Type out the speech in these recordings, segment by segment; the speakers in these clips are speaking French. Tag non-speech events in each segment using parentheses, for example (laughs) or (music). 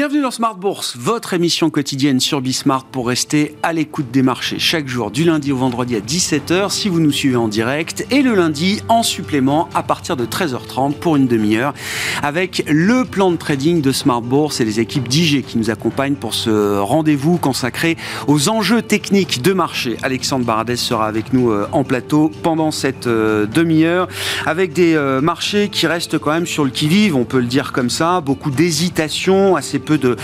Bienvenue dans Smart Bourse, votre émission quotidienne sur Bismart pour rester à l'écoute des marchés chaque jour du lundi au vendredi à 17h si vous nous suivez en direct et le lundi en supplément à partir de 13h30 pour une demi-heure avec le plan de trading de Smart Bourse et les équipes d'IG qui nous accompagnent pour ce rendez-vous consacré aux enjeux techniques de marché. Alexandre Baradès sera avec nous euh, en plateau pendant cette euh, demi-heure avec des euh, marchés qui restent quand même sur le qui-vive, on peut le dire comme ça, beaucoup d'hésitation, assez peu de,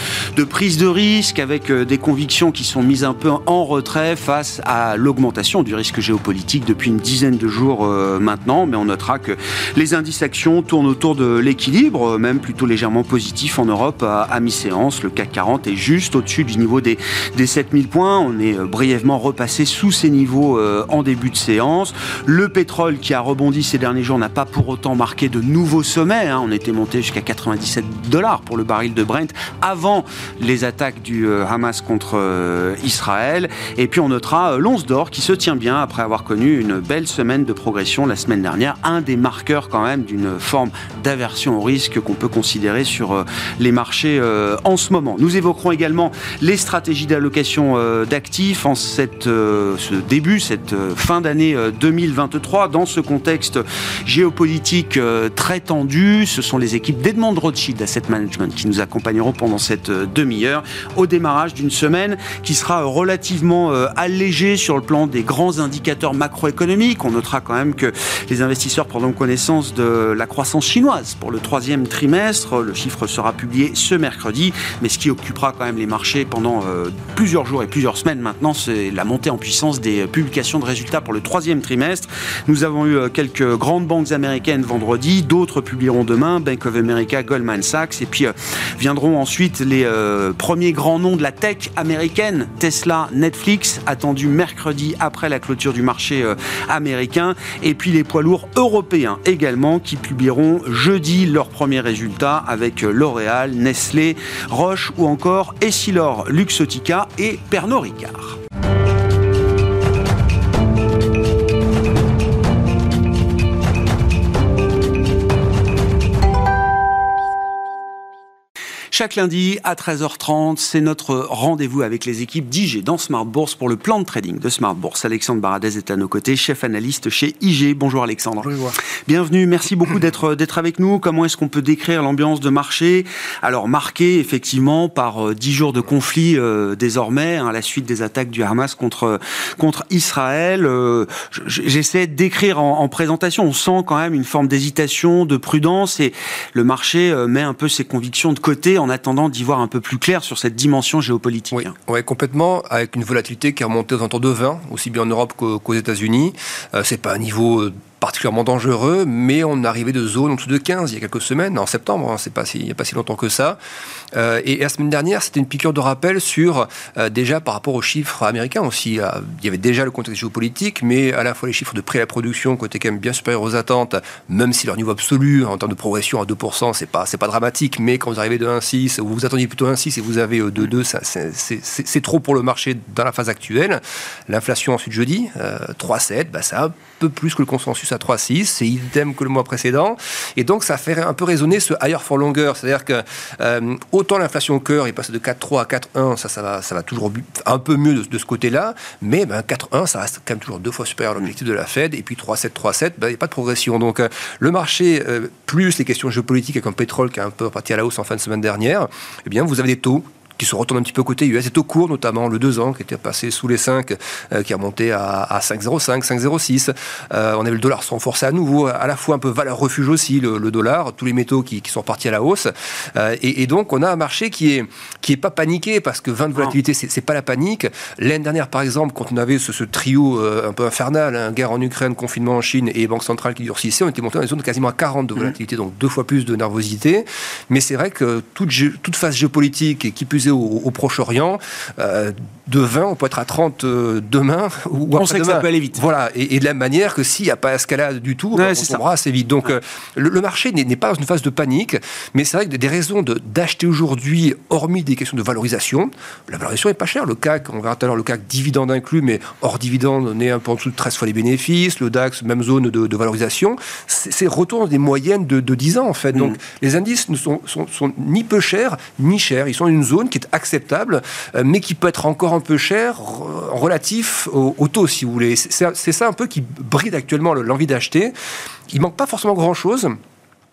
prise de risque, avec euh, des convictions qui sont mises un peu en retrait face à l'augmentation du risque géopolitique depuis une dizaine de jours euh, maintenant. Mais on notera que les indices actions tournent autour de l'équilibre, euh, même plutôt légèrement positif en Europe à, mi-séance. Le CAC 40 est juste au-dessus du niveau des, des 7000 points. On est brièvement repassé sous ces niveaux en début de séance. Le pétrole qui a rebondi ces derniers jours n'a pas pour autant marqué de nouveaux sommets. Hein. On était monté jusqu'à 97 dollars pour le baril de Brent avant les attaques du euh, Hamas contre euh, Israël. Et puis on notera euh, l'once d'or qui se tient bien après avoir connu une belle semaine de progression la semaine dernière. Un des marqueurs quand même d'une forme d'aversion au risque qu'on peut considérer sur les marchés en ce moment. Nous évoquerons également les stratégies d'allocation d'actifs en cette, ce début, cette fin d'année 2023 dans ce contexte géopolitique très tendu. Ce sont les équipes d'Edmond Rothschild Asset Management qui nous accompagneront pendant cette euh, demi-heure au démarrage d'une semaine qui sera relativement euh, allégée sur le plan des grands indicateurs macroéconomiques. On notera quand même que les investisseurs prendront connaissance de la croissance chinoise pour le troisième trimestre. Le chiffre sera publié ce mercredi, mais ce qui occupera quand même les marchés pendant euh, plusieurs jours et plusieurs semaines maintenant, c'est la montée en puissance des publications de résultats pour le troisième trimestre. Nous avons eu quelques grandes banques américaines vendredi, d'autres publieront demain, Bank of America, Goldman Sachs, et puis viendront ensuite les euh, premiers grands noms de la tech américaine, Tesla, Netflix, attendus mercredi après la clôture du marché euh, américain, et puis les poids lourds européens également qui publieront jeudi leurs premiers résultats avec euh, L'Oréal, Nestlé, Roche ou encore Essilor Luxotica et Pernod Ricard. Chaque lundi à 13h30, c'est notre rendez-vous avec les équipes d'IG dans Smart Bourse pour le plan de trading de Smart Bourse. Alexandre Baradez est à nos côtés, chef analyste chez IG. Bonjour Alexandre. Bonjour. Bienvenue, merci beaucoup d'être d'être avec nous. Comment est-ce qu'on peut décrire l'ambiance de marché? Alors marqué effectivement par 10 euh, jours de conflit euh, désormais hein, à la suite des attaques du Hamas contre contre Israël. Euh, j'essaie de décrire en, en, présentation, on sent quand même une forme d'hésitation, de prudence et le marché met un peu ses convictions de côté en attendant d'y voir un peu plus clair sur cette dimension géopolitique. Oui, complètement, avec une volatilité qui est remontée aux alentours de 20, aussi bien en Europe qu'aux États-Unis. Euh, c'est pas un niveau euh, particulièrement dangereux, mais on arrivait de zone en dessous de 15 il y a quelques semaines, en septembre, hein, pas si, il n'y a pas si longtemps que ça. Euh, et, la semaine dernière, c'était une piqûre de rappel sur, euh, déjà par rapport aux chiffres américains aussi, euh, il y avait déjà le contexte géopolitique, mais à la fois les chiffres de prix à la production qui étaient quand même bien supérieurs aux attentes, même si leur niveau absolu en termes de progression à 2%, c'est pas, pas dramatique, mais quand vous arrivez de 1,6, ou vous attendiez plutôt 1,6 et vous avez 2,2, c'est trop pour le marché dans la phase actuelle. L'inflation ensuite jeudi, 3,7, bah, ça peu plus que le consensus à 3,6, c'est idem que le mois précédent. Et donc, ça fait un peu résonner ce higher for longer. C'est-à-dire que euh, autant l'inflation au cœur est passée de 4,3 à 4,1, ça, va, toujours un peu mieux de, ce côté-là. Mais ben, 4,1, ça reste quand même toujours deux fois supérieur à l'objectif de la Fed. Et puis 3,7, 3,7, ben, il n'y a pas de progression. Donc, euh, le marché, euh, plus les questions géopolitiques avec un pétrole qui est un peu parti à la hausse en fin de semaine dernière, eh bien, vous avez des taux qui se retourne un petit peu côté US. C'est au cours, notamment le 2 ans, qui était passé sous les 5, euh, qui a monté à, à 5,05, 5,06. Euh, on avait le dollar se renforcer à nouveau, à la fois un peu valeur refuge aussi, le, dollar, tous les métaux qui, qui, sont repartis à la hausse. Euh, et, et, donc, on a un marché qui est, qui est pas paniqué, parce que 20 de volatilité, c'est pas la panique. L'année dernière, par exemple, quand on avait ce, ce trio un peu infernal, hein, guerre en Ukraine, confinement en Chine et banque centrale qui durcissait, on était monté dans une zone de quasiment à 40 de mmh. volatilité, donc deux fois plus de nervosité. Mais c'est vrai que toute, toute phase géopolitique, et qui plus au, Proche-Orient, de 20, on peut être à 30 demain (laughs) ou On sait que ça peut aller vite. Voilà, et, de la manière que s'il n'y a pas escalade du tout, on tombera assez vite. Donc le, marché n'est pas dans une phase de panique, mais c'est vrai que des raisons d'acheter aujourd'hui, hormis des questions de valorisation, la valorisation n'est pas chère. Le CAC, on verra tout à l'heure, le CAC dividende inclus, mais hors dividende, on est un peu en dessous de 13 fois les bénéfices. Le DAX, même zone de, valorisation. C'est retour des moyennes de, 10 ans, en fait. Donc, mm. les indices ne sont, sont, ni peu chers, ni chers. Ils sont une zone qui est acceptable, euh, mais qui peut être encore un peu cher relatif au, taux, si vous voulez. C'est ça un peu qui bride actuellement l'envie d'acheter. Il manque pas forcément grand-chose.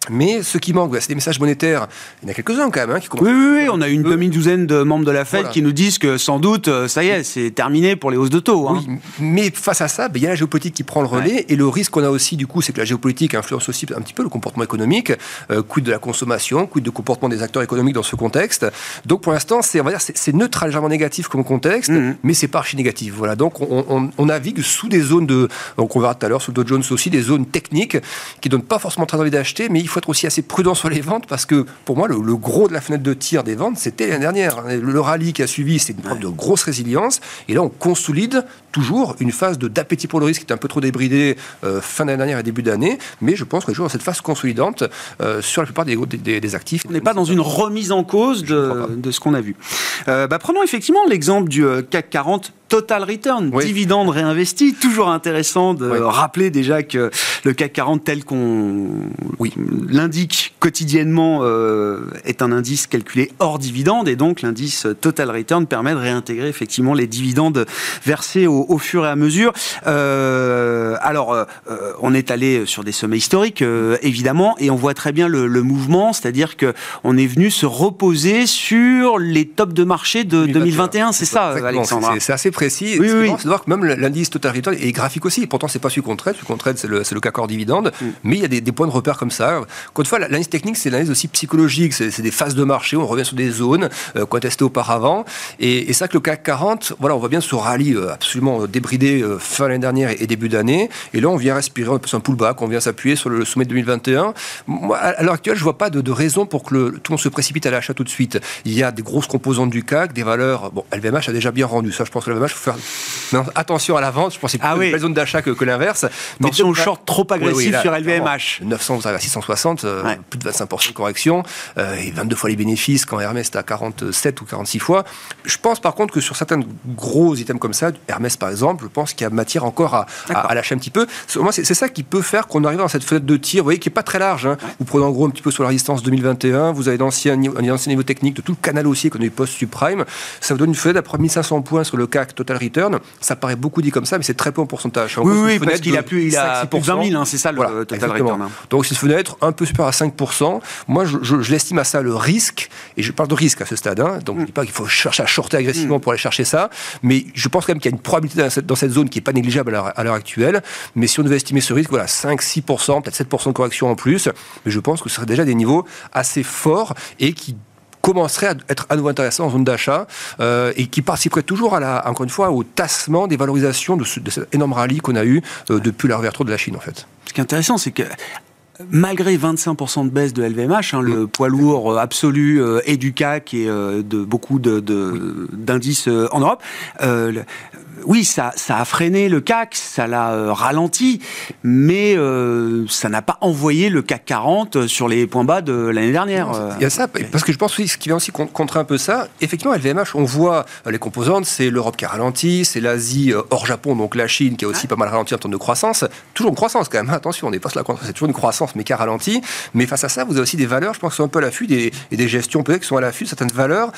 Mais ce qui manque, c'est des messages monétaires. Il y en a quelques-uns quand même. Hein, qui oui, oui, oui, on a une, comme une douzaine de membres de la Fed qui nous disent que sans doute, euh, ça y est, c'est terminé pour les hausses de taux. Hein. Oui, mais face à ça, ben, il y a la géopolitique qui prend le relais. Et le risque qu'on a aussi, du coup, c'est que la géopolitique influence aussi un petit peu le comportement économique. Euh, quid de la consommation, quid de comportement des acteurs économiques dans ce contexte. Donc pour l'instant, c'est, on va dire, c'est neutre, légèrement négatif comme contexte, mmh. mais c'est pas archi négatif. Voilà. Donc on, on, navigue sous des zones de. Donc on verra tout à l'heure, sous Dow Jones aussi, des zones techniques qui donnent pas forcément très envie d'acheter, mais il faut être aussi assez prudent sur les ventes parce que pour moi, le, gros de la fenêtre de tir des ventes, c'était l'année dernière. Le, rallye qui a suivi, c'est une preuve de grosse résilience. Et là, on consolide toujours une phase d'appétit pour le risque qui est un peu trop débridée euh, fin d'année dernière et début d'année. Mais je pense qu'on est toujours dans cette phase consolidante euh, sur la plupart des, des, actifs. On n'est pas dans une remise en cause de, de ce qu'on a vu. Euh, bah, prenons effectivement l'exemple du CAC 40 total return, dividende réinvesti. Toujours intéressant de rappeler déjà que le CAC 40 tel qu'on oui. L'indique quotidiennement euh, est un indice calculé hors dividende et donc l'indice total return permet de réintégrer effectivement les dividendes versés au, fur et à mesure. Euh, alors, euh, on est allé sur des sommets historiques évidemment et on voit très bien le, mouvement, c'est-à-dire que on est venu se reposer sur les tops de marché de 2021. C'est ça, Alexandre. C'est assez précis. Oui, oui. C'est de voir que même l'indice total return est graphique aussi. Pourtant, c'est pas celui qu'on traite. Celui qu'on traite, c'est le, le CAC hors dividende. Mm. Mais il y a des, points de repère comme ça. Encore une fois, l'analyse technique, c'est l'analyse aussi psychologique. C'est des phases de marché. On revient sur des zones euh, qu'on a testées auparavant. Et, et ça que le CAC 40, voilà, on voit bien ce rallye euh, absolument débridé euh, fin l'année dernière et, début d'année. Et là, on vient respirer un peu un pullback. On vient s'appuyer sur le sommet de 2021. Moi, à l'heure actuelle, je vois pas de, de raison pour que le, tout le monde se précipite à l'achat tout de suite. Il y a des grosses composantes du CAC, des valeurs. Bon, LVMH a déjà bien rendu. Ça, je pense que LVMH, faut faire attention à la vente, je pense que c'est ah plus zone d'achat que, que l'inverse. Attention au short trop agressif sur LVMH. 900, vous à 660, euh, plus de 25% de correction, euh, et 22 fois les bénéfices quand Hermès est à 47 ou 46 fois. Je pense par contre que sur certains gros items comme ça, Hermès par exemple, je pense qu'il y a matière encore à, à, lâcher un petit peu. Moi, c'est ça qui peut faire qu'on arrive dans cette fenêtre de tir, vous voyez, qui n'est pas très large. Hein. Vous prenez en gros un petit peu sur la résistance 2021, vous avez d'anciens ancien niveau technique de tout le canal haussier qu'on a eu post-subprime. Ça vous donne une fenêtre d'après 1500 points sur le CAC Total Return ça paraît beaucoup dit comme ça, mais c'est très peu en pourcentage. oui, oui, parce qu'il a plus, il a pour 20 000, hein, c'est ça le total return. Hein. Donc c'est une fenêtre un peu supérieure à 5%. Moi, je, l'estime à ça le risque, et je parle de risque à ce stade. Hein, donc je ne dis pas qu'il faut chercher à shorter agressivement mm. pour aller chercher ça, mais je pense quand même qu'il y a une probabilité dans cette, zone qui n'est pas négligeable à l'heure actuelle. Mais si on devait estimer ce risque, voilà, 5-6%, peut-être 7% de correction en plus, mais je pense que ce serait déjà des niveaux assez forts et qui commencerait à être à nouveau intéressant en zone d'achat euh, et qui participerait toujours, à la, encore une fois, au tassement des valorisations de, cet énorme rallye qu'on a eu euh, depuis la réouverture de la Chine, en fait. Ce qui est intéressant, c'est que malgré 25% de baisse de LVMH, hein, le mm. poids lourd absolu euh, et du CAC et de beaucoup d'indices de, en Europe, oui, ça, ça a freiné le CAC, ça l'a euh, ralenti, mais euh, ça n'a pas envoyé le CAC 40 sur les points bas de l'année dernière. Il y a ça, parce que je pense que ce qui vient aussi contrer un peu ça, effectivement, LVMH, on voit euh, les composantes, c'est l'Europe qui a ralenti, c'est l'Asie hors Japon, donc la Chine qui a aussi pas mal ralenti en termes de croissance. Toujours une croissance quand même, hein, attention, on n'est pas sur la croissance, c'est toujours une croissance, mais qui a ralenti. Mais face à ça, vous avez aussi des valeurs, je pense, qui sont un peu à l'affût, des, et des gestions peut-être qui sont à l'affût de certaines valeurs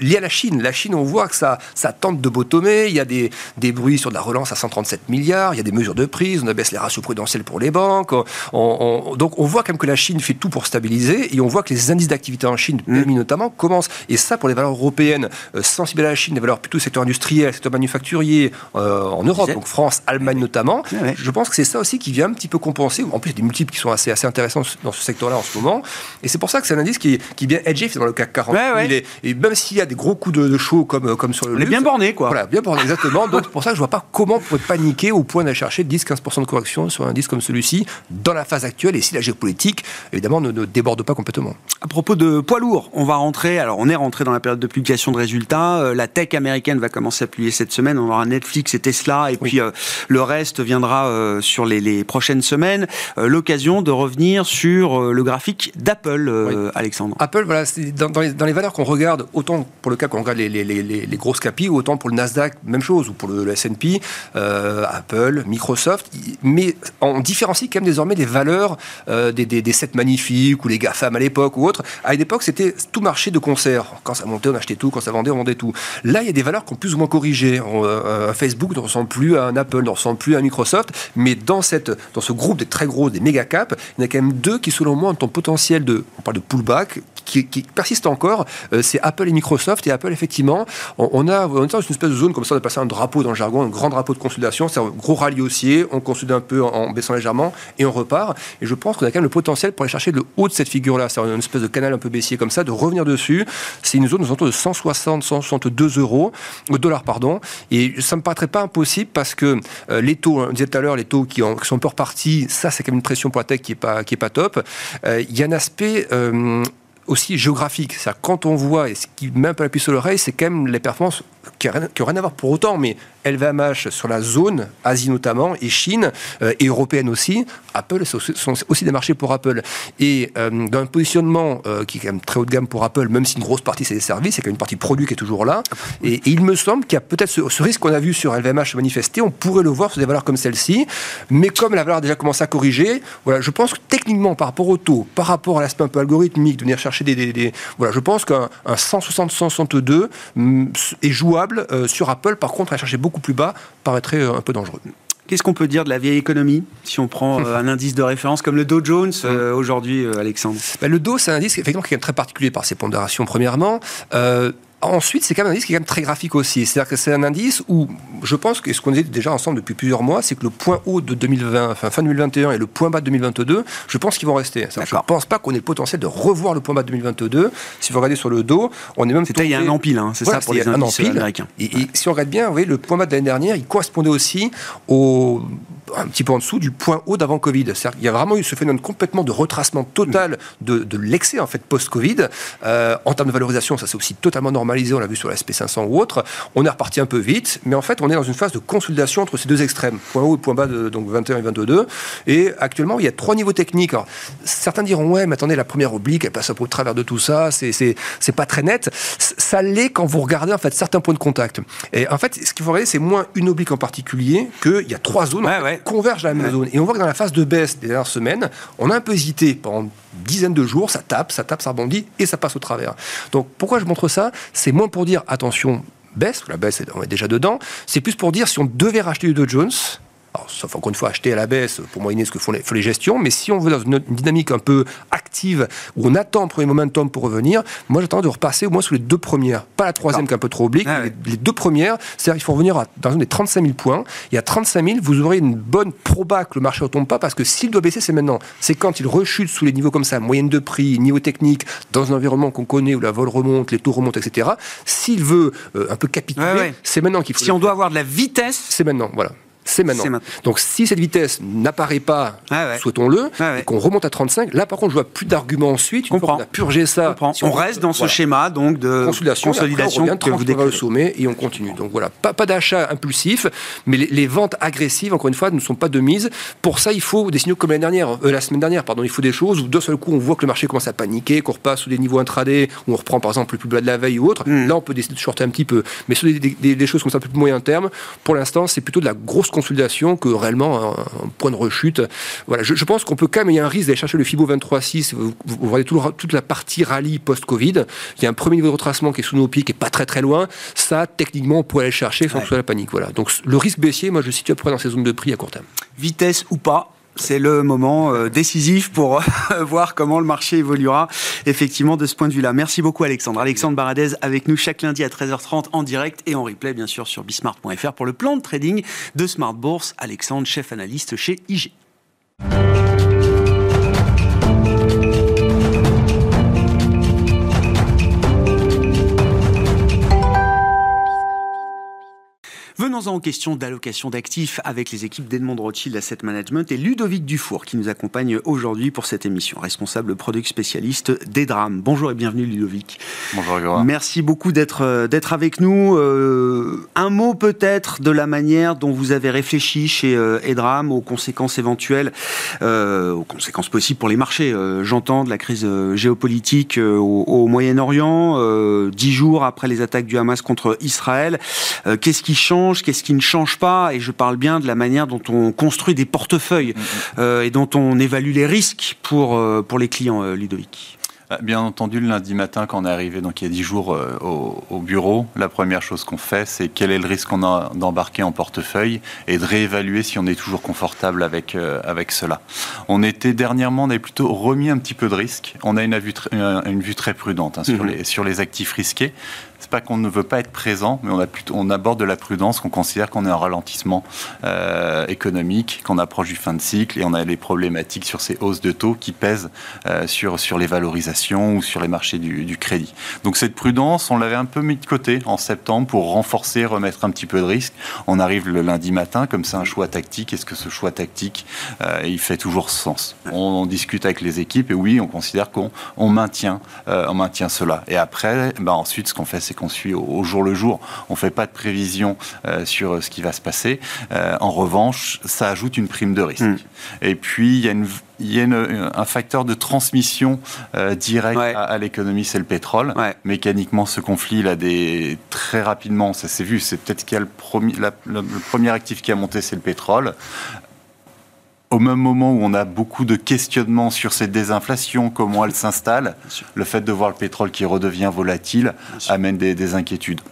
liées à la Chine. La Chine, on voit que ça, ça tente de bottomer, il y a des, des, bruits sur de la relance à 137 milliards, il y a des mesures de prise, on abaisse les ratios prudentiels pour les banques. donc on voit quand même que la Chine fait tout pour stabiliser et on voit que les indices d'activité en Chine, PMI mm. notamment, commencent. Et ça, pour les valeurs européennes, euh, sensibles à la Chine, les valeurs plutôt secteur industriel, secteur manufacturier euh, en Europe, donc France, Allemagne notamment, je pense que c'est ça aussi qui vient un petit peu compenser. En plus, des multiples qui sont assez, assez intéressants dans ce secteur-là en ce moment. Et c'est pour ça que c'est un indice qui qui est bien edgy dans le CAC 40. et même s'il y a des gros coups de, chaud comme, comme sur le. Il est bien borné, quoi. Voilà, bien borné, exactement. Donc, c'est pour ça que je vois pas comment on pourrait paniquer au point d'aller chercher 10-15% de correction sur un indice comme celui-ci dans la phase actuelle et si la géopolitique, évidemment, ne, ne déborde pas complètement. À propos de poids lourds, on va rentrer, alors on est rentré dans la période de publication de résultats. Euh, la tech américaine va commencer à publier cette semaine. On aura Netflix et Tesla, et puis euh, le reste viendra euh, sur les, prochaines semaines. L'occasion de revenir sur le graphique d'Apple, Alexandre. Apple, voilà, dans, dans, les, dans les valeurs qu'on regarde, autant pour le cas qu'on regarde les, les, les, grosses capis, autant pour le Nasdaq, même chose, ou pour le, S&P, Apple, Microsoft, mais on différencie quand même désormais les valeurs des, des, des sets magnifiques ou les GAFAM à l'époque ou autres. À une époque, c'était tout marché de concert. Quand ça montait, on achetait tout. Quand ça vendait, on vendait tout. Là, il y a des valeurs qui ont plus ou moins corrigé. Euh, Facebook ne ressemble plus à un Apple, ne ressemble plus à un Microsoft. Mais dans, cette, dans ce groupe des très gros, des méga caps, il y en a quand même deux qui, selon moi, ont un potentiel de, on parle de pullback, qui, persiste encore, euh, c'est Apple et Microsoft. Et Apple, effectivement, on, a, on est dans une espèce de zone comme ça, on a passé un drapeau dans le jargon, un grand drapeau de consolidation, c'est un gros rallye haussier, on consolide un peu en, baissant légèrement et on repart. Et je pense qu'on a quand même le potentiel pour aller chercher le haut de cette figure-là, c'est une espèce de canal un peu baissier comme ça, de revenir dessus. C'est une zone aux alentours de 160, 162 euros, euh, dollars, pardon. Et ça me paraîtrait pas impossible parce que euh, les taux, on disait tout à l'heure, les taux qui, sont un peu repartis, ça c'est quand même une pression pour la tech qui est pas, qui pas top. Il y a un aspect aussi géographique. C'est quand on voit, et ce qui met un peu la puce sur l'oreille, c'est quand même les performances qui n'ont rien, à voir pour autant, mais LVMH sur la zone, Asie notamment, et Chine, euh, et européenne aussi, Apple sont aussi des marchés pour Apple. Et euh, dans un positionnement euh, qui est quand même très haut de gamme pour Apple, même si une grosse partie c'est des services, c'est quand même une partie produit qui est toujours là. Et, il me semble qu'il y a peut-être ce, risque qu'on a vu sur LVMH se manifester, on pourrait le voir sur des valeurs comme celle-ci, mais comme la valeur a déjà commencé à corriger, voilà, je pense que techniquement, par rapport au taux, par rapport à l'aspect un peu algorithmique, de venir chercher des... voilà, je pense qu'un 160-162 mm, est jouable sur Apple. Par contre, à chercher beaucoup plus bas paraîtrait euh, un peu dangereux. Qu'est-ce qu'on peut dire de la vieille économie si on prend (laughs) euh, un indice de référence comme le Dow Jones euh, aujourd'hui, Alexandre? Ben, Le Dow, c'est un indice effectivement, qui est très particulier par ses pondérations, premièrement. Ensuite, c'est quand même un indice qui est quand même très graphique aussi. C'est-à-dire que c'est un indice où je pense que ce qu'on dit déjà ensemble depuis plusieurs mois, c'est que le point haut de 2020, enfin fin 2021 et le point bas de 2022, je pense qu'ils vont rester. Je ne pense pas qu'on ait le potentiel de revoir le point bas de 2022. Si vous regardez sur le dos, on est même. C'était il y a un empile, hein, c'est ça pour les indices américains. Et, si on regarde bien, vous voyez, le point bas de l'année dernière, il correspondait aussi au un petit peu en dessous du point haut d'avant Covid. Il y a vraiment eu ce phénomène complètement de retracement total de, de l'excès en fait post-Covid. Euh, en termes de valorisation, ça s'est aussi totalement normalisé. On l'a vu sur la SP500 ou autre. On est reparti un peu vite, mais en fait, on est dans une phase de consolidation entre ces deux extrêmes, point haut et point bas de donc 21 et 22. Et actuellement, il y a trois niveaux techniques. certains diront ouais, mais attendez, la première oblique, elle passe au travers de tout ça. C'est c'est pas très net. Ça l'est quand vous regardez en fait certains points de contact. Et en fait, ce qu'il faut regarder, c'est moins une oblique en particulier qu'il y a trois zones convergent à la même zone. Et on voit que dans la phase de baisse des dernières semaines, on a un peu hésité pendant une dizaine de jours, ça tape, ça tape, ça rebondit et ça passe au travers. Donc pourquoi je montre ça? C'est moins pour dire attention, baisse, la baisse on est déjà dedans, c'est plus pour dire si on devait racheter du Dow Jones, sauf encore une fois acheter à la baisse pour moyenner ce que font les, gestions, mais si on veut dans une, dynamique un peu active où on attend un premier momentum pour revenir, moi j'attends de repasser au moins sous les deux premières, pas la troisième qui est un peu trop oblique, ah les, deux premières, c'est-à-dire qu'il faut revenir à, dans des 35 000 points, et à 35 000, vous aurez une bonne proba que le marché ne tombe pas, parce que s'il doit baisser, c'est maintenant. C'est quand il rechute sous les niveaux comme ça, moyenne de prix, niveau technique, dans un environnement qu'on connaît où la vol remonte, les taux remontent, etc. S'il veut euh, un peu capituler, c'est maintenant qu'il faut. Si on doit avoir de la vitesse, c'est maintenant, voilà c'est maintenant. Donc si cette vitesse n'apparaît pas, ah souhaitons-le, ah et qu'on remonte à 35, là par contre je vois plus d'arguments ensuite. Une fois a purgé ça, on, reste dans ce schéma donc de consolidation, consolidation on que vous décrivez. le sommet et on continue. Donc voilà, pas, pas d'achat impulsif, mais les, ventes agressives, encore une fois, ne sont pas de mise. Pour ça, il faut des signaux comme l'année dernière, euh, la semaine dernière, pardon, il faut des choses où d'un seul coup on voit que le marché commence à paniquer, qu'on repasse sous des niveaux intraday, où on reprend par exemple le plus bas de la veille ou autre. Hmm. Là, on peut décider de shorter un petit peu. Mais sur des, choses comme ça un peu plus moyen terme, pour l'instant, c'est plutôt de la grosse consolidation que réellement un, point de rechute. Voilà, je, pense qu'on peut quand même, il y a un risque d'aller chercher le FIBO 23.6, vous, vous voyez toute la partie rallye post-Covid, il y a un premier niveau de retracement qui est sous nos pieds, qui n'est pas très très loin, ça, techniquement, on pourrait aller chercher sans que ce soit la panique. Voilà. Donc le risque baissier, moi je situe à peu près dans ces zones de prix à court terme. Vitesse ou pas, c'est le moment euh, décisif pour (laughs) voir comment le marché évoluera effectivement de ce point de vue-là. Merci beaucoup Alexandre. Alexandre Baradez avec nous chaque lundi à 13h30 en direct et en replay bien sûr sur bismart.fr pour le plan de trading de Smart Bourse. Alexandre, chef analyste chez IG. En question d'allocation d'actifs avec les équipes d'Edmond Rothschild Asset Management et Ludovic Dufour qui nous accompagne aujourd'hui pour cette émission, responsable product spécialiste des drames. Bonjour et bienvenue Ludovic. Bonjour Grégoire. Merci beaucoup d'être euh, d'être avec nous. Euh, un mot peut-être de la manière dont vous avez réfléchi chez euh, Edram aux conséquences éventuelles, euh, aux conséquences possibles pour les marchés. J'entends de la crise géopolitique au, au Moyen-Orient, dix jours après les attaques du Hamas contre Israël. Qu'est-ce qui change, qu'est-ce qui ne change pas Et je parle bien de la manière dont on construit des portefeuilles euh, et dont on évalue les risques pour, euh, pour les clients, euh, Ludovic. Bien entendu, le lundi matin, quand on est arrivé, donc il y a 10 jours euh, au, au bureau, la première chose qu'on fait, c'est quel est le risque qu'on a d'embarquer en portefeuille et de réévaluer si on est toujours confortable avec, euh, avec cela. On était dernièrement, on avait plutôt remis un petit peu de risque. On a une vue, tr- une vue très prudente hein, sur, Mhm. les, sur les actifs risqués. Pas qu'on ne veut pas être présent, mais on, a plutôt, on aborde de la prudence, qu'on considère qu'on est en ralentissement euh, économique, qu'on approche du fin de cycle et on a les problématiques sur ces hausses de taux qui pèsent euh, sur, sur les valorisations ou sur les marchés du, crédit. Donc cette prudence, on l'avait un peu mis de côté en septembre pour renforcer, remettre un petit peu de risque. On arrive le lundi matin, comme c'est un choix tactique. Est-ce que ce choix tactique, euh, il fait toujours sens? On, on discute avec les équipes et oui, on considère qu'on on maintient, maintient cela. Et après, ben ensuite, ce qu'on fait, c'est qu'on suit au, au jour le jour. On fait pas de prévision euh, sur ce qui va se passer. Euh, en revanche, ça ajoute une prime de risque. Mm. Et puis, il y a une il y a une- un facteur de transmission euh, direct Ouais. à, à l'économie, c'est le pétrole. Ouais. Mécaniquement, ce conflit, il a des très rapidement, ça s'est vu. C'est peut-être qu'il y a le premier, la- le, le premier actif qui a monté, c'est le pétrole. Au même moment où on a beaucoup de questionnements sur cette désinflation, comment elle s'installe, le fait de voir le pétrole qui redevient volatile amène des, des inquiétudes.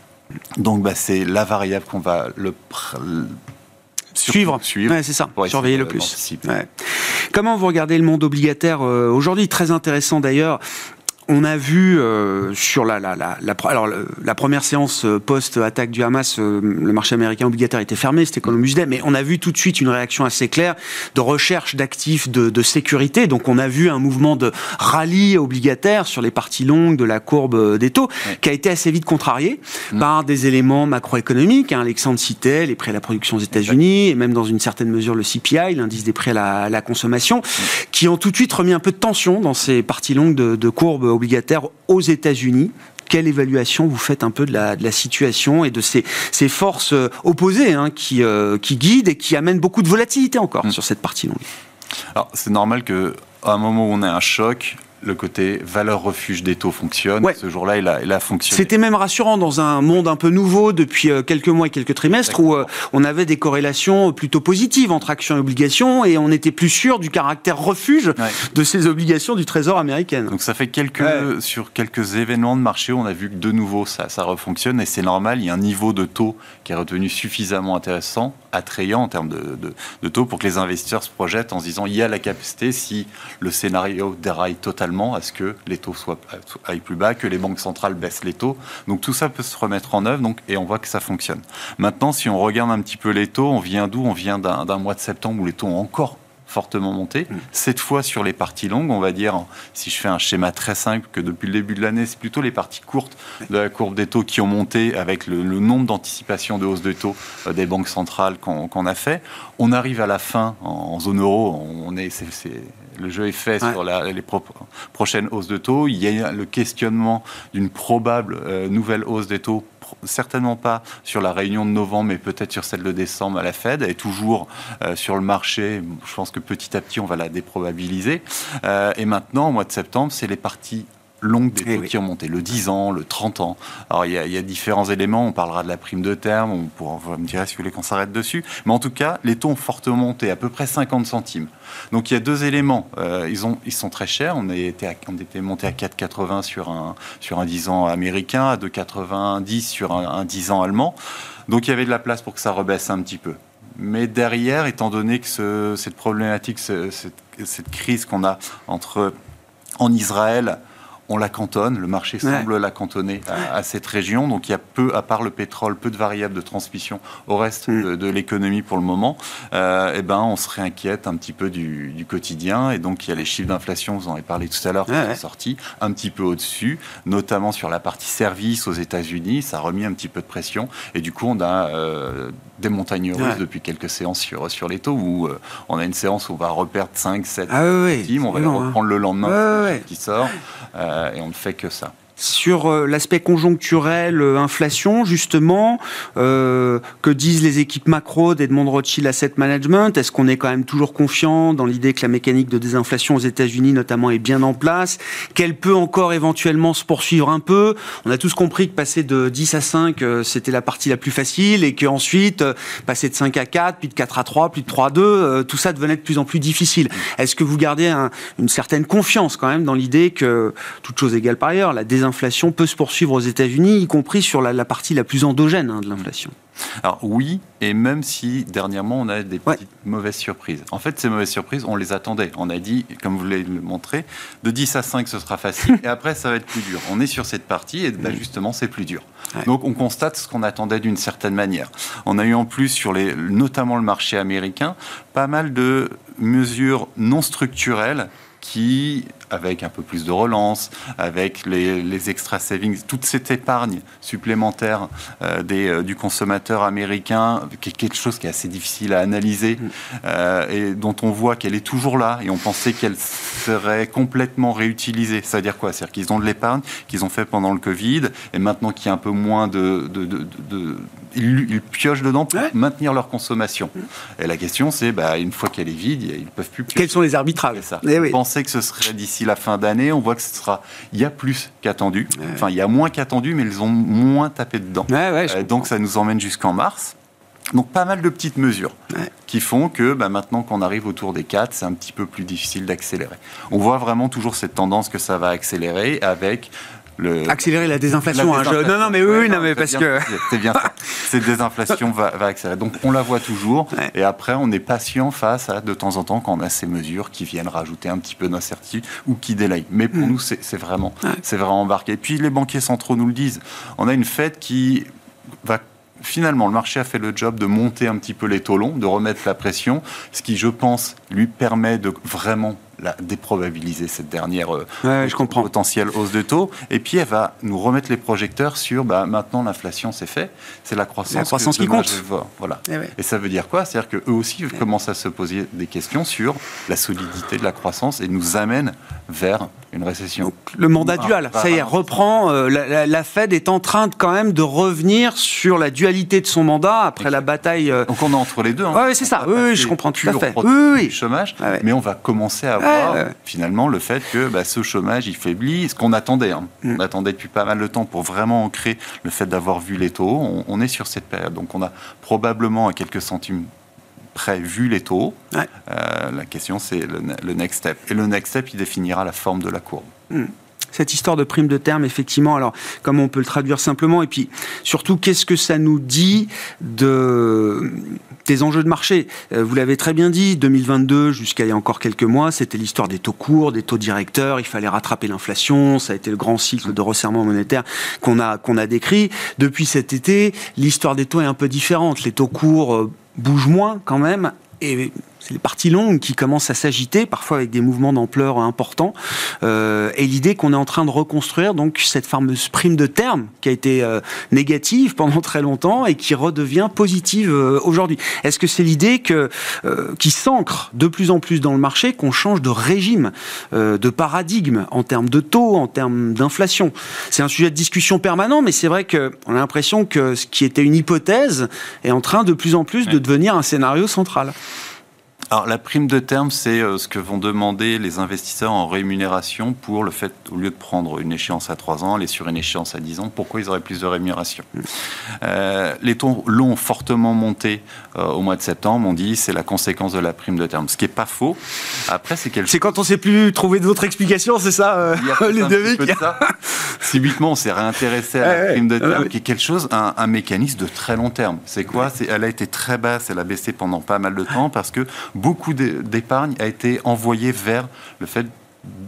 Donc, bah, c'est la variable qu'on va le pr- Suivre. suivre Ouais, c'est ça. Surveiller le plus. Ouais. Comment vous regardez le monde obligataire euh, aujourd'hui? Très intéressant d'ailleurs. On a vu euh, sur la, la, la, la, alors, le- la première séance euh, post-attaque du Hamas, euh, le marché américain obligataire était fermé, c'était Columbus Day, mais on a vu tout de suite une réaction assez claire de recherche d'actifs de, de sécurité. Donc on a vu un mouvement de rallye obligataire sur les parties longues de la courbe des taux, Ouais. qui a été assez vite contrarié par des éléments macroéconomiques. Hein, Alexandre citait les prix à la production aux États-Unis et même dans une certaine mesure le CPI, l'indice des prix à la, à la consommation, qui ont tout de suite remis un peu de tension dans ces parties longues de, de courbes obligataires aux États-Unis. Quelle évaluation vous faites un peu de la, de la situation et de ces, ces forces euh, opposées hein, qui, euh, qui guident et qui amènent beaucoup de volatilité encore Mm. sur cette partie longue? Alors, c'est normal que à un moment où on a un choc, le côté valeur refuge des taux fonctionne. Ouais. Ce jour-là, il a, il a fonctionné. C'était même rassurant dans un monde un peu nouveau depuis euh, quelques mois et quelques trimestres où euh, on avait des corrélations plutôt positives entre actions et obligations et on était plus sûr du caractère refuge Ouais. de ces obligations du Trésor américain. Donc ça fait quelques Ouais. sur quelques événements de marché, on a vu que de nouveau ça ça refonctionne et c'est normal. Il y a un niveau de taux qui est retenu suffisamment intéressant, attrayant en termes de, de- de taux pour que les investisseurs se projettent en se disant il y a la capacité si le scénario déraille totalement à ce que les taux soient aillent plus bas, que les banques centrales baissent les taux. Donc tout ça peut se remettre en œuvre donc et on voit que ça fonctionne. Maintenant, si on regarde un petit peu les taux, on vient d'où? On vient d'un mois de septembre où les taux ont encore fortement monté. Cette fois, sur les parties longues, on va dire, si je fais un schéma très simple, que depuis le début de l'année, c'est plutôt les parties courtes de la courbe des taux qui ont monté avec le, le nombre d'anticipations de hausse de taux euh, des banques centrales qu'on a fait. On arrive à la fin, en, zone euro, on est, c'est- le jeu est fait Ouais. sur la- les pro- prochaines hausses de taux. Il y a le questionnement d'une probable euh, nouvelle hausse des taux certainement pas sur la réunion de novembre, mais peut-être sur celle de décembre à la Fed, et toujours euh, sur le marché. Je pense que petit à petit, on va la déprobabiliser. Euh, et maintenant, au mois de septembre, c'est les parties longues des taux oui. qui ont monté, le 10 ans, le 30 ans. Alors, il y, a, il y a différents éléments. On parlera de la prime de terme, on pourra, vous me direz si vous voulez qu'on s'arrête dessus? Mais en tout cas, les taux ont fortement monté, à peu près 50 centimes. Donc, il y a deux éléments. Euh, ils, ont, ils sont très chers. On était, à- on était monté à 4,80 sur un, sur un 10 ans américain, à 2,90 sur un, un 10 ans allemand. Donc, il y avait de la place pour que ça rebaisse un petit peu. Mais derrière, étant donné que ce- cette problématique, ce- cette, cette crise qu'on a entre en Israël, on la cantonne, le marché semble la cantonner à, cette région, donc il y a peu, à part le pétrole, peu de variables de transmission au reste mm. de, l'économie pour le moment. Euh, et ben, on se réinquiète un petit peu du, quotidien, et donc il y a les chiffres d'inflation, vous en avez parlé tout à l'heure, qui sont sortis un petit peu au-dessus, notamment sur la partie service aux États-Unis, ça a remis un petit peu de pression, et du coup on a euh, des montagnes russes depuis quelques séances sur, sur les taux, où euh, on a une séance où on va reperdre 5, 7 ah, on va les hein. reprendre le lendemain, qui sort. Euh, et on ne fait que ça sur euh, l'aspect conjoncturel, euh, inflation, justement, euh, que disent les équipes macro d'Edmond Rothschild Asset Management? Est-ce qu'on est quand même toujours confiant dans l'idée que la mécanique de désinflation aux États-Unis, notamment, est bien en place? Qu'elle peut encore éventuellement se poursuivre un peu? On a tous compris que passer de 10 à 5, c'était la partie la plus facile, et qu'ensuite, passer de 5 à 4, puis de 4 à 3, puis de 3 à 2, tout ça devenait de plus en plus difficile. Est-ce que vous gardez une certaine confiance quand même dans l'idée que, toute chose égale par ailleurs, la désinflation l'inflation peut se poursuivre aux États-Unis, y compris sur la, partie la plus endogène hein, de l'inflation. Alors oui, et même si dernièrement on a des petites mauvaises surprises. En fait, ces mauvaises surprises, on les attendait. On a dit, comme vous l'avez montré, de 10 à 5 ce sera facile, (laughs) et après ça va être plus dur. On est sur cette partie, et ben, justement c'est plus dur. Donc on constate ce qu'on attendait d'une certaine manière. On a eu en plus sur les, notamment le marché américain, pas mal de mesures non structurelles qui, avec un peu plus de relance, avec les, extra savings, toute cette épargne supplémentaire euh, des, euh, du consommateur américain, qui est quelque chose qui est assez difficile à analyser mm. euh, et dont on voit qu'elle est toujours là et on pensait qu'elle serait complètement réutilisée. Ça veut dire quoi? C'est-à-dire qu'ils ont de l'épargne qu'ils ont fait pendant le Covid et maintenant qu'il y a un peu moins de, de, de, ils, piochent dedans pour maintenir leur consommation. Mm. Et la question, c'est, bah, une fois qu'elle est vide, ils ne peuvent plus Quels sont les arbitrages? Ça. Eh oui que ce serait d'ici la fin d'année. On voit que ce sera, il y a plus qu'attendu. Enfin, il y a moins qu'attendu, mais ils ont moins tapé dedans. Euh, donc, ça nous emmène jusqu'en mars. Donc pas mal de petites mesures qui font que bah, maintenant qu'on arrive autour des 4, c'est un petit peu plus difficile d'accélérer. On voit vraiment toujours cette tendance que ça va accélérer avec Accélérer la désinflation. Hein, non, non, mais oui, non, mais parce que. C'est bien ça. Cette désinflation va, accélérer. Donc on la voit toujours. Et après, on est patient face à, de temps en temps, quand on a ces mesures qui viennent rajouter un petit peu d'incertitude ou qui délayent. Mais pour mm. nous, c'est vraiment, c'est vraiment embarqué. Et puis les banquiers centraux nous le disent. On a une fête qui va finalement, le marché a fait le job de monter un petit peu les taux longs, de remettre la pression, ce qui, je pense, lui permet de vraiment la, déprobabiliser cette dernière euh, potentielle hausse de taux. Et puis, elle va nous remettre les projecteurs sur bah, maintenant l'inflation, c'est fait, c'est la croissance, la croissance qui compte. Voilà. Eh et, ça veut dire quoi? C'est-à-dire qu'eux aussi commencent à se poser des questions sur la solidité de la croissance et nous amènent vers une récession. le mandat dual, ça y est, reprend. Euh, la, Fed est en train de, quand même de revenir sur la dualité de son mandat après la bataille. Euh, Donc on est entre les deux. Hein. Oui, c'est ça. Oui, je comprends tout à fait. Oui, oui. chômage, mais on va commencer à finalement le fait que bah, ce chômage il faiblit. Ce qu'on attendait, hein. mm. on attendait depuis pas mal de temps pour vraiment ancrer le fait d'avoir vu les taux. On, on est sur cette période. Donc on a probablement à quelques centimes prévu les taux. Euh, la question, c'est le, next step. Et le next step, il définira la forme de la courbe. Hmm. Cette histoire de prime de terme, effectivement, alors comment on peut le traduire simplement Et puis surtout, qu'est-ce que ça nous dit de, des enjeux de marché? Euh, Vous l'avez très bien dit, 2022, jusqu'à il y a encore quelques mois, c'était l'histoire des taux courts, des taux directeurs, il fallait rattraper l'inflation, ça a été le grand cycle de resserrement monétaire qu'on a, qu'on a décrit. Depuis cet été, l'histoire des taux est un peu différente. Les taux courts euh, bouge moins quand même. Et c'est les parties longues qui commencent à s'agiter, parfois avec des mouvements d'ampleur importants. Euh, et l'idée qu'on est en train de reconstruire donc cette fameuse prime de terme qui a été euh, négative pendant très longtemps et qui redevient positive euh, aujourd'hui. Est-ce que c'est l'idée que qui s'ancre de plus en plus dans le marché qu'on change de régime, de paradigme en termes de taux, en termes d'inflation? C'est un sujet de discussion permanent, mais c'est vrai qu'on a l'impression que ce qui était une hypothèse est en train de plus en plus de devenir un scénario central. Alors la prime de terme, c'est euh, ce que vont demander les investisseurs en rémunération pour le fait, au lieu de prendre une échéance à 3 ans, aller sur une échéance à 10 ans, pourquoi ils auraient plus de rémunération? Euh, Les taux l'ont fortement monté euh, au mois de septembre, on dit c'est la conséquence de la prime de terme, ce qui n'est pas faux. Après, c'est quelque... C'est quand on ne sait plus trouver d'autres explications, c'est ça, les (laughs) Subitement, on s'est réintéressé à la prime de terme, qui est quelque chose, un, un mécanisme de très long terme. C'est quoi? Elle a été très basse, elle a baissé pendant pas mal de temps parce que beaucoup d'épargne a été envoyée vers le fait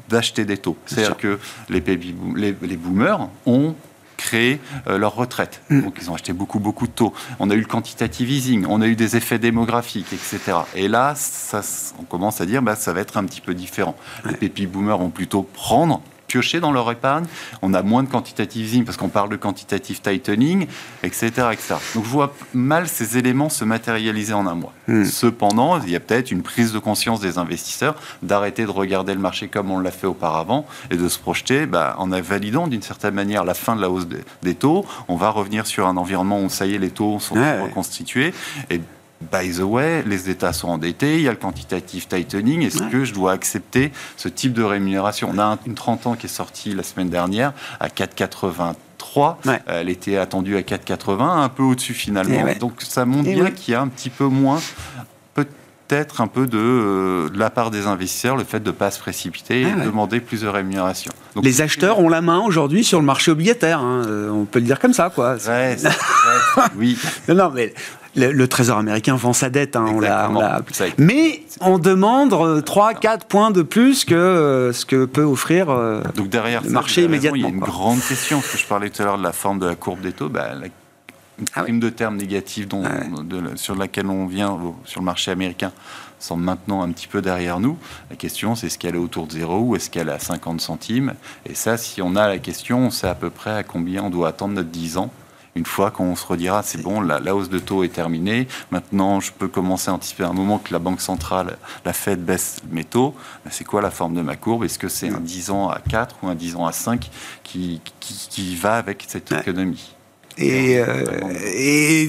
d'acheter des taux. C'est-à-dire que les, les, boomers ont créé euh, leur retraite. Mm. Donc ils ont acheté beaucoup, beaucoup de taux. On a eu le quantitative easing, on a eu des effets démographiques, etc. Et là, ça, on commence à dire, bah, ça va être un petit peu différent. Les baby boomers vont plutôt prendre piocher dans leur épargne. On a moins de quantitative easing parce qu'on parle de quantitative tightening, etc., etc. Donc je vois mal ces éléments se matérialiser en un mois. Hmm. Cependant, il y a peut-être une prise de conscience des investisseurs d'arrêter de regarder le marché comme on l'a fait auparavant et de se projeter bah, en validant d'une certaine manière la fin de la hausse des, taux. On va revenir sur un environnement où ça y est, les taux sont reconstitués. Et by the way, les États sont endettés, il y a le quantitative tightening. Est-ce que je dois accepter ce type de rémunération? On a une 30 ans qui est sortie la semaine dernière à 4,83. Elle était attendue à 4,80, un peu au-dessus finalement. Donc ça montre bien qu'il y a un petit peu moins peut-être un peu de, euh, de, la part des investisseurs le fait de ne pas se précipiter et demander plus de rémunération. les acheteurs ont la main aujourd'hui sur le marché obligataire, hein. euh, on peut le dire comme ça. Quoi. (laughs) oui. Non, non, mais le, Trésor américain vend sa dette, hein, on l'a, mais on demande 3, 4 points de plus que euh, ce que peut offrir euh, Donc derrière le marché immédiatement. il y a une grande question, parce que je parlais tout à l'heure de la forme de la courbe des taux, bah, la ah prime de terme négative dont, sur laquelle on vient sur le marché américain semble maintenant un petit peu derrière nous. La question, c'est est-ce qu'elle est autour de zéro ou est-ce qu'elle est à 50 centimes? Et ça, si on a la question, on sait à peu près à combien on doit attendre notre 10 ans une fois qu'on se redira, c'est bon, la, hausse de taux est terminée, maintenant je peux commencer à anticiper un moment que la Banque centrale, la Fed baisse mes taux, ben, c'est quoi la forme de ma courbe? Est-ce que c'est un 10 ans à 4 ou un 10 ans à 5 qui, qui, va avec cette économie? Et, euh, et,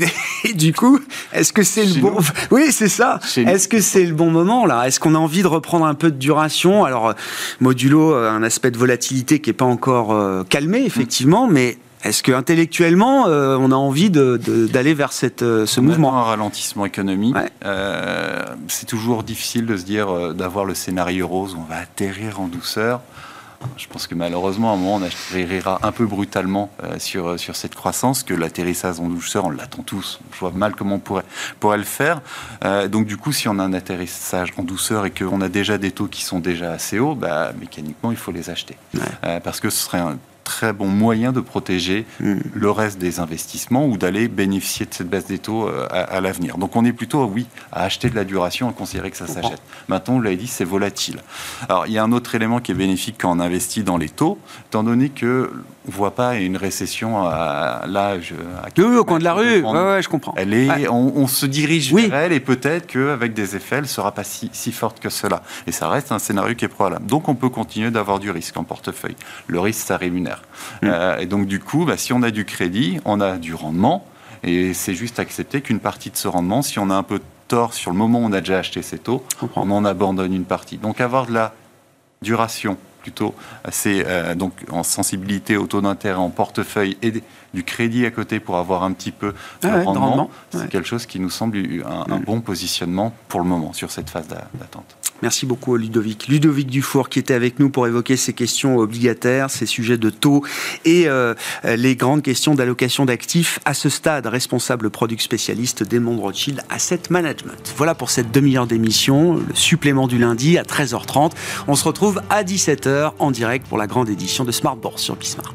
du coup, est-ce que c'est le bon (laughs) Oui, c'est ça. Est-ce que c'est le bon moment là? Est-ce qu'on a envie de reprendre un peu de duration? Alors, modulo euh, un aspect de volatilité qui est pas encore euh, calmé effectivement, mais est-ce que intellectuellement, euh, on a envie d'aller vers cette, euh, ce mouvement Un ralentissement économique. Euh, c'est toujours difficile de se dire d'avoir le scénario rose. On va atterrir en douceur. Je pense que malheureusement, à un moment, on atterrira un peu brutalement sur, sur cette croissance, que l'atterrissage en douceur, on l'attend tous. Je vois mal comment on pourrait, pourrait le faire. donc, du coup, si on a un atterrissage en douceur et qu'on a déjà des taux qui sont déjà assez hauts, bah, mécaniquement, il faut les acheter. parce que ce serait un très bon moyen de protéger hmm. le reste des investissements ou d'aller bénéficier de cette baisse des taux euh, à, l'avenir. Donc on est plutôt, oui, à acheter de la duration, à considérer que ça s'achète. Maintenant, vous l'avez dit, c'est volatile. Alors il y a un autre élément qui est bénéfique quand on investit dans les taux, étant donné que voit pas une récession à l'âge. Oui, au coin de la rue. Ouais, ouais, je comprends. Elle est, on, se dirige vers elle et peut-être qu'avec des effets, elle sera pas si, si, forte que cela. Et ça reste un scénario qui est probable. Donc on peut continuer d'avoir du risque en portefeuille. Le risque, ça rémunère. Euh, et donc du coup, bah, si on a du crédit, on a du rendement. Et c'est juste accepter qu'une partie de ce rendement, si on a un peu de tort sur le moment où on a déjà acheté ces taux, on en abandonne une partie. Donc avoir de la duration plutôt assez euh, donc en sensibilité au taux d'intérêt en portefeuille et du crédit à côté pour avoir un petit peu de ah rendement, c'est quelque chose qui nous semble un, mm. bon positionnement pour le moment sur cette phase d'attente. Merci beaucoup Ludovic. Ludovic Dufour qui était avec nous pour évoquer ces questions obligataires, ces sujets de taux et euh, les grandes questions d'allocation d'actifs à ce stade, responsable product spécialiste d'Edmond Rothschild Asset Management. Voilà pour cette demi-heure d'émission, le supplément du lundi à 13h30. On se retrouve à 17h en direct pour la grande édition de Smart Bourse sur Bismart.